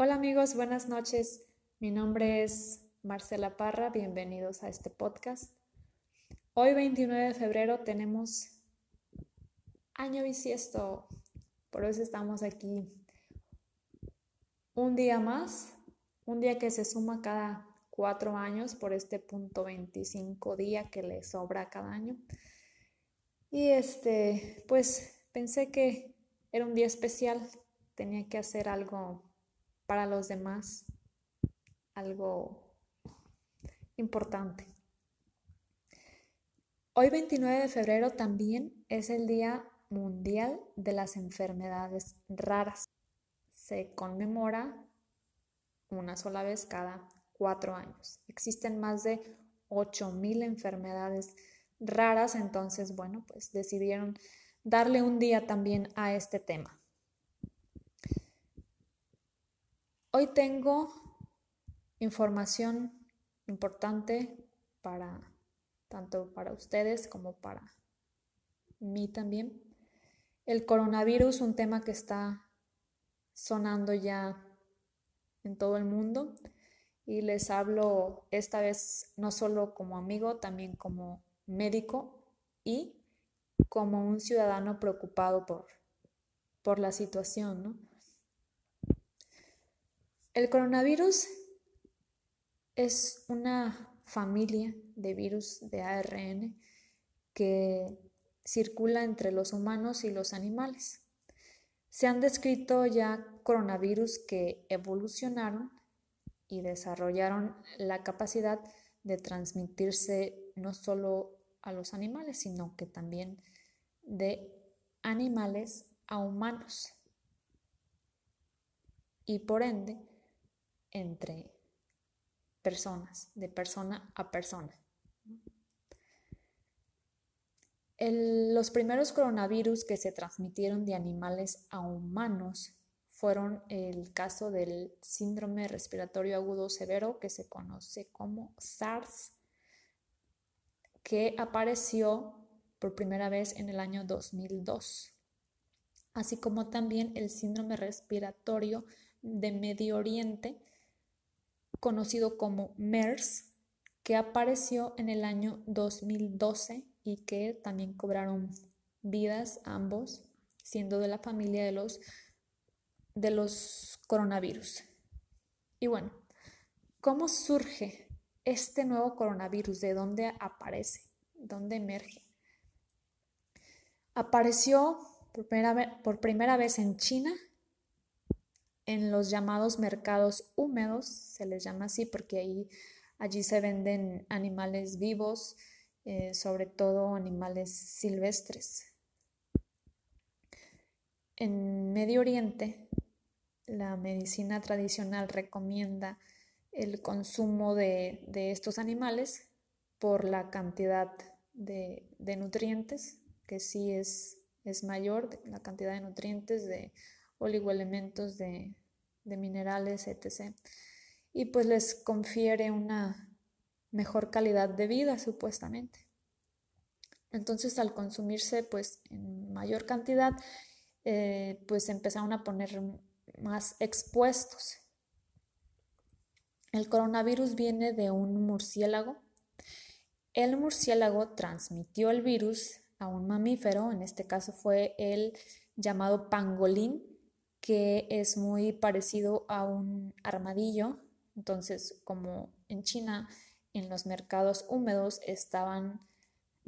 Hola amigos, buenas noches. Mi nombre es Marcela Parra, bienvenidos a este podcast. Hoy 29 de febrero tenemos año bisiesto, por eso estamos aquí un día más, un día que se suma cada cuatro años por este punto 25 día que le sobra cada año. Y este, pues pensé que era un día especial, tenía que hacer algo para los demás, algo importante. Hoy 29 de febrero también es el Día Mundial de las Enfermedades Raras. Se conmemora una sola vez cada cuatro años. Existen más de 8.000 enfermedades raras, entonces, bueno, pues decidieron darle un día también a este tema. Hoy tengo información importante para tanto para ustedes como para mí también. El coronavirus, un tema que está sonando ya en todo el mundo y les hablo esta vez no solo como amigo, también como médico y como un ciudadano preocupado por, por la situación, ¿no? El coronavirus es una familia de virus de ARN que circula entre los humanos y los animales. Se han descrito ya coronavirus que evolucionaron y desarrollaron la capacidad de transmitirse no solo a los animales, sino que también de animales a humanos. Y por ende, entre personas, de persona a persona. los primeros coronavirus que se transmitieron de animales a humanos fueron el caso del síndrome respiratorio agudo severo, que se conoce como SARS, que apareció por primera vez en el año 2002, así como también el síndrome respiratorio de Medio Oriente, conocido como MERS, que apareció en el año 2012 y que también cobraron vidas ambos, siendo de la familia de los, de los coronavirus. Y bueno, ¿cómo surge este nuevo coronavirus? ¿De dónde aparece? ¿Dónde emerge? Apareció por primera, por primera vez en China en los llamados mercados húmedos, se les llama así porque allí se venden animales vivos, eh, sobre todo animales silvestres. En Medio Oriente, la medicina tradicional recomienda el consumo de, estos animales por la cantidad de, nutrientes, que sí es, es mayor, la cantidad de nutrientes de oligoelementos de, de minerales, etc. Y pues les confiere una mejor calidad de vida, supuestamente. Entonces, al consumirse pues en mayor cantidad, eh, pues empezaron a poner más expuestos. El coronavirus viene de un murciélago. El murciélago transmitió el virus a un mamífero, en este caso fue el llamado pangolín, que es muy parecido a un armadillo. Entonces, como en China, en los mercados húmedos estaban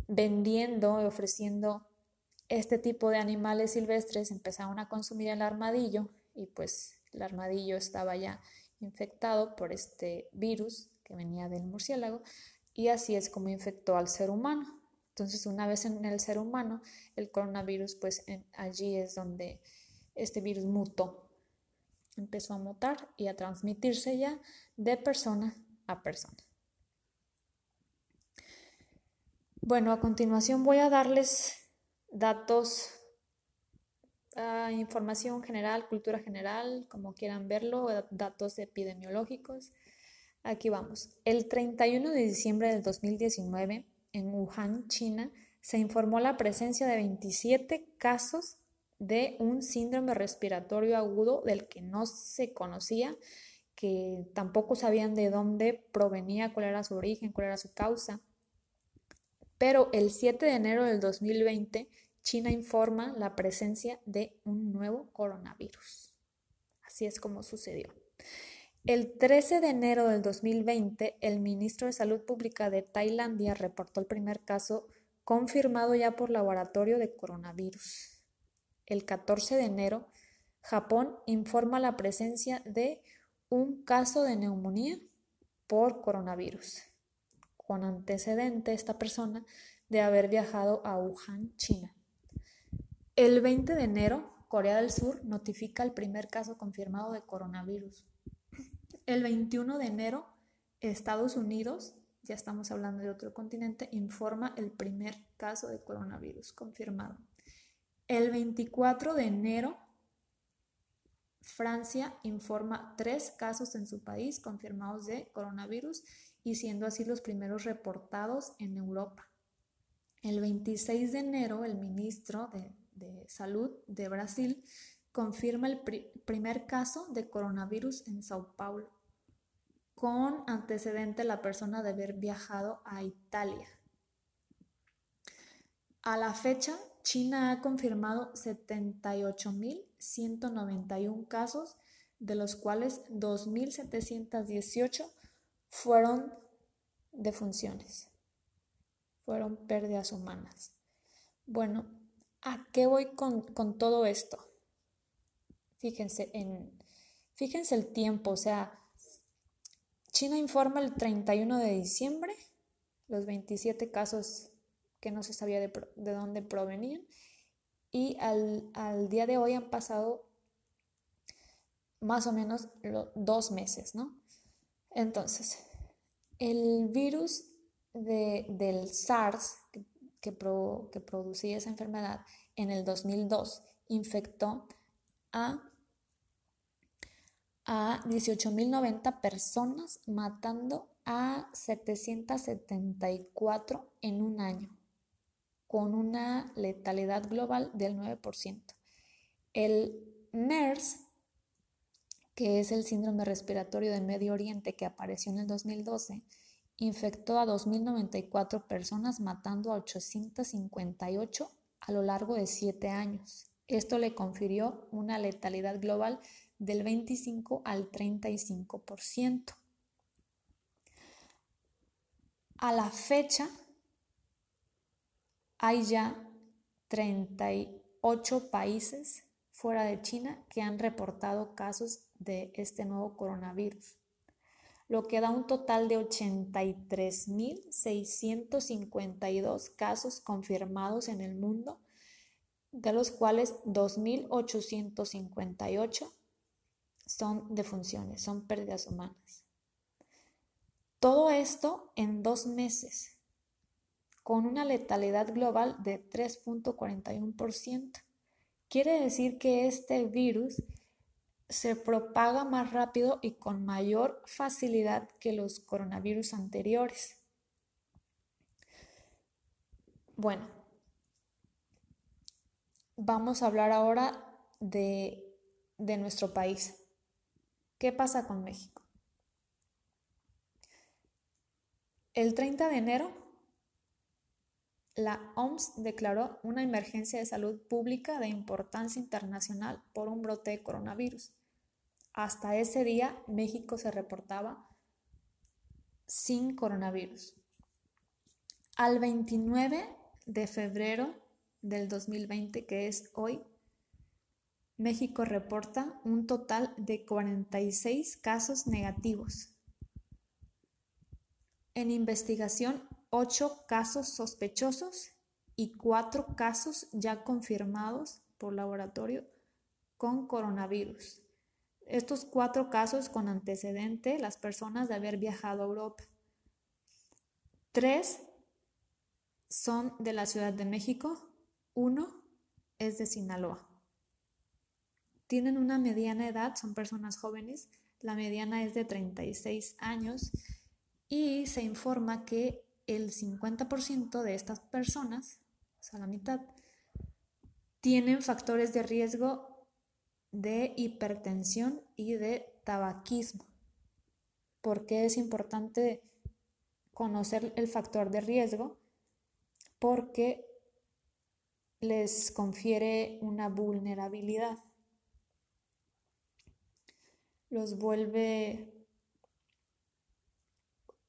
vendiendo y ofreciendo este tipo de animales silvestres, empezaron a consumir el armadillo y pues el armadillo estaba ya infectado por este virus que venía del murciélago y así es como infectó al ser humano. Entonces, una vez en el ser humano, el coronavirus, pues allí es donde este virus mutó. Empezó a mutar y a transmitirse ya de persona a persona. Bueno, a continuación voy a darles datos, ah, información general, cultura general, como quieran verlo, datos epidemiológicos. Aquí vamos. El 31 de diciembre del 2019, en Wuhan, China, se informó la presencia de 27 casos de un síndrome respiratorio agudo del que no se conocía, que tampoco sabían de dónde provenía, cuál era su origen, cuál era su causa. Pero el 7 de enero del 2020, China informa la presencia de un nuevo coronavirus. Así es como sucedió. El 13 de enero del 2020, el ministro de Salud Pública de Tailandia reportó el primer caso confirmado ya por laboratorio de coronavirus. El 14 de enero, Japón informa la presencia de un caso de neumonía por coronavirus, con antecedente esta persona de haber viajado a Wuhan, China. El 20 de enero, Corea del Sur notifica el primer caso confirmado de coronavirus. El 21 de enero, Estados Unidos ya estamos hablando de otro continente, informa el primer caso de coronavirus confirmado. El 24 de enero, Francia informa tres casos en su país confirmados de coronavirus y siendo así los primeros reportados en Europa. El 26 de enero, el ministro de, Salud de Brasil confirma el primer caso de coronavirus en Sao Paulo con antecedente la persona de haber viajado a Italia. A la fecha, China ha confirmado 78.191 casos, de los cuales 2.718 fueron defunciones, fueron pérdidas humanas. Bueno, ¿a qué voy con, todo esto? Fíjense, en, fíjense el tiempo, o sea, China informa el 31 de diciembre los 27 casos que no se sabía de, dónde provenían y al, día de hoy han pasado más o menos dos meses, ¿no? Entonces, el virus del SARS que, que producía esa enfermedad en el 2002 infectó a a 18.090 personas, matando a 774 en un año, con una letalidad global del 9%. El MERS, que es el síndrome respiratorio del Medio Oriente que apareció en el 2012, infectó a 2.094 personas, matando a 858 a lo largo de 7 años. Esto le confirió una letalidad global del 25 al 35%. A la fecha hay ya 38 países fuera de China que han reportado casos de este nuevo coronavirus, lo que da un total de 83.652 casos confirmados en el mundo, de los cuales 2.858 son defunciones, son pérdidas humanas. Todo esto en dos meses, con una letalidad global de 3.41%. Quiere decir que este virus se propaga más rápido y con mayor facilidad que los coronavirus anteriores. Bueno, vamos a hablar ahora de, de nuestro país. ¿Qué pasa con México? El 30 de enero, la OMS declaró una emergencia de salud pública de importancia internacional por un brote de coronavirus. Hasta ese día, México se reportaba sin coronavirus. Al 29 de febrero del 2020, que es hoy, México reporta un total de 46 casos negativos. En investigación, 8 casos sospechosos y 4 casos ya confirmados por laboratorio con coronavirus. Estos cuatro casos con antecedente, las personas de haber viajado a Europa. Tres son de la Ciudad de México, uno es de Sinaloa. Tienen una mediana edad, son personas jóvenes, la mediana es de 36 años y se informa que el 50% de estas personas, o sea, la mitad, tienen factores de riesgo de hipertensión y de tabaquismo. ¿Por qué es importante conocer el factor de riesgo? Porque les confiere una vulnerabilidad. Los vuelve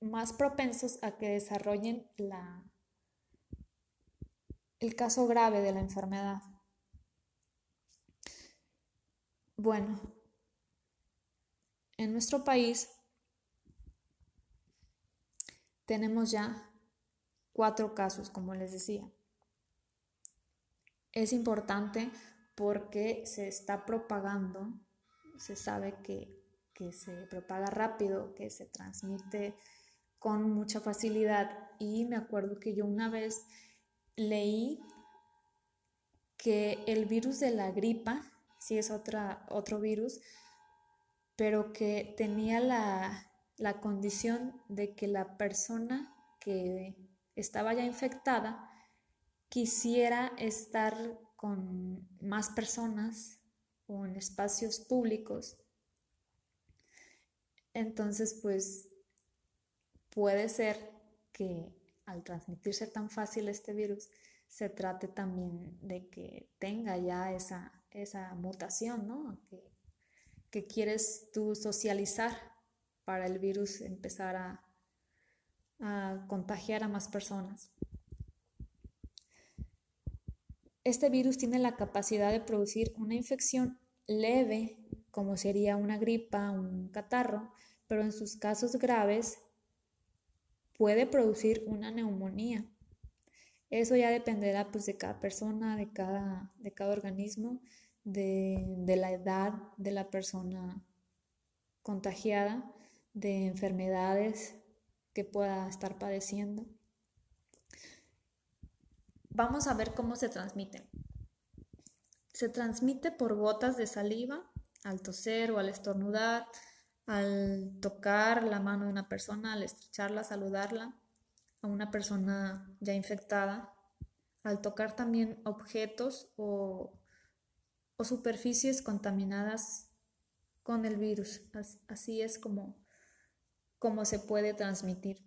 más propensos a que desarrollen la, el caso grave de la enfermedad. Bueno, en nuestro país tenemos ya cuatro casos, como les decía. Es importante porque se está propagando, se sabe que, que se propaga rápido, que se transmite con mucha facilidad. Y me acuerdo que yo una vez leí que el virus de la gripa, sí es otra, otro virus, pero que tenía la, la condición de que la persona que estaba ya infectada quisiera estar con más personas o en espacios públicos. Entonces, pues puede ser que al transmitirse tan fácil este virus, se trate también de que tenga ya esa, esa mutación, ¿no? Que, quieres tú socializar para el virus empezar a, a contagiar a más personas. Este virus tiene la capacidad de producir una infección leve, como sería una gripa, un catarro, pero en sus casos graves puede producir una neumonía. Eso ya dependerá pues, de cada persona, de cada, de cada organismo, de, de la edad de la persona contagiada, de enfermedades que pueda estar padeciendo. Vamos a ver cómo se transmite. Se transmite por gotas de saliva al toser o al estornudar, al tocar la mano de una persona, al estrecharla, saludarla a una persona ya infectada, al tocar también objetos o, superficies contaminadas con el virus. Así es como, como se puede transmitir.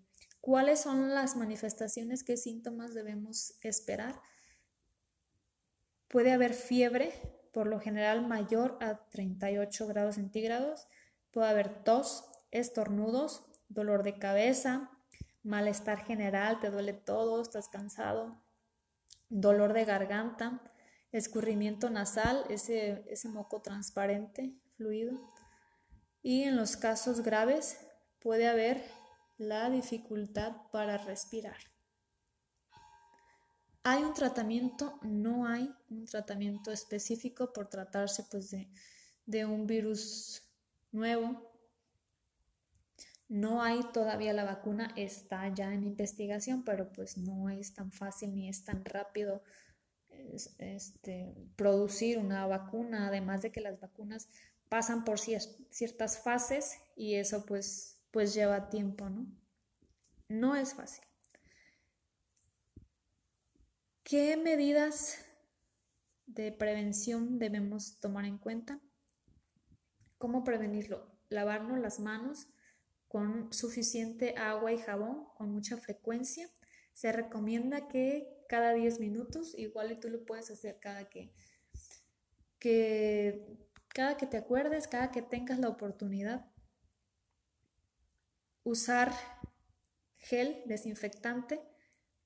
¿Cuáles son las manifestaciones? ¿Qué síntomas debemos esperar? Puede haber fiebre, por lo general mayor a 38 grados centígrados, Puede haber tos, estornudos, dolor de cabeza, malestar general, te duele todo, estás cansado, dolor de garganta, escurrimiento nasal, ese, ese moco transparente, fluido. Y en los casos graves puede haber la dificultad para respirar. ¿Hay un tratamiento? No hay un tratamiento específico por tratarse pues, de, de un virus nuevo. No hay todavía la vacuna, está ya en investigación, pero pues no es tan fácil ni es tan rápido este, producir una vacuna, además de que las vacunas pasan por ciertas fases y eso pues, pues lleva tiempo, ¿no? No es fácil. ¿Qué medidas de prevención debemos tomar en cuenta? ¿Cómo prevenirlo? Lavarnos las manos con suficiente agua y jabón con mucha frecuencia. Se recomienda que cada 10 minutos, igual y tú lo puedes hacer cada que, que, cada que te acuerdes, cada que tengas la oportunidad. Usar gel desinfectante,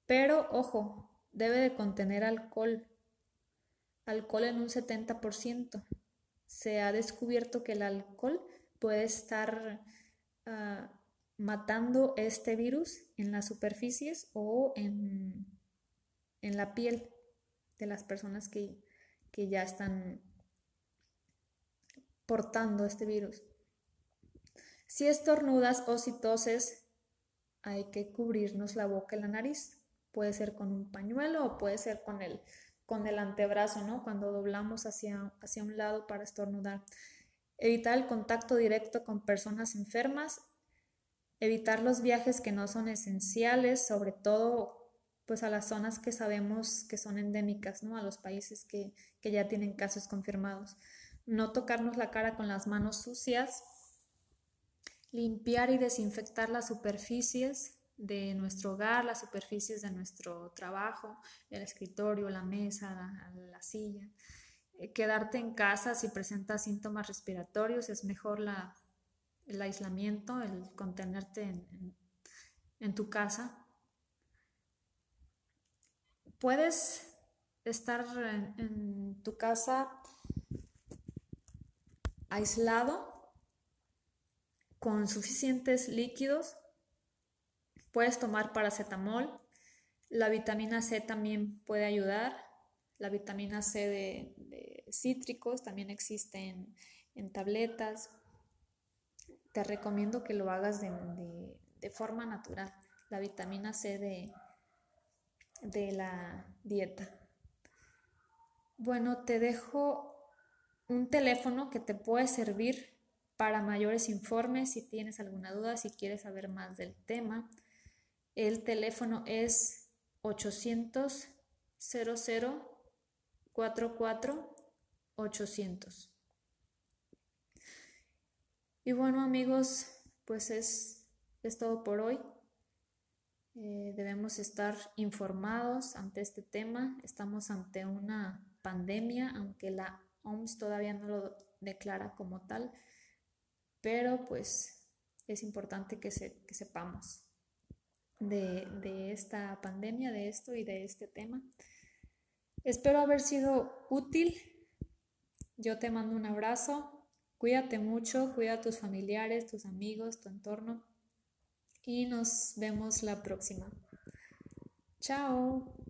pero ojo, debe de contener alcohol, alcohol en un 70% se ha descubierto que el alcohol puede estar ah, matando este virus en las superficies o en, la piel de las personas que, que ya están portando este virus. Si estornudas o si toses, hay que cubrirnos la boca y la nariz. Puede ser con un pañuelo o puede ser con el con el antebrazo, ¿no? Cuando doblamos hacia, hacia un lado para estornudar. Evitar el contacto directo con personas enfermas. Evitar los viajes que no son esenciales, sobre todo pues a las zonas que sabemos que son endémicas, ¿no? A los países que, que ya tienen casos confirmados. No tocarnos la cara con las manos sucias, limpiar y desinfectar las superficies de nuestro hogar, las superficies de nuestro trabajo, el escritorio, la mesa, la, silla. Eh, quedarte en casa si presentas síntomas respiratorios, es mejor la, el aislamiento, el contenerte en, en tu casa. Puedes estar en tu casa aislado con suficientes líquidos Puedes tomar paracetamol. La vitamina C también puede ayudar. La vitamina C de, cítricos también existe en, tabletas. Te recomiendo que lo hagas de, forma natural. La vitamina C de, de la dieta. Bueno, te dejo un teléfono que te puede servir para mayores informes si tienes alguna duda, si quieres saber más del tema. El teléfono es 800 00 44 800. Y bueno amigos, pues es, es todo por hoy. Eh, debemos estar informados ante este tema. Estamos ante una pandemia, aunque la OMS todavía no lo declara como tal, pero pues es importante que, que sepamos de, esta pandemia, de esto y de este tema. Espero haber sido útil. Yo te mando un abrazo. Cuídate mucho, cuida a tus familiares, tus amigos, tu entorno. Y nos vemos la próxima. Chao.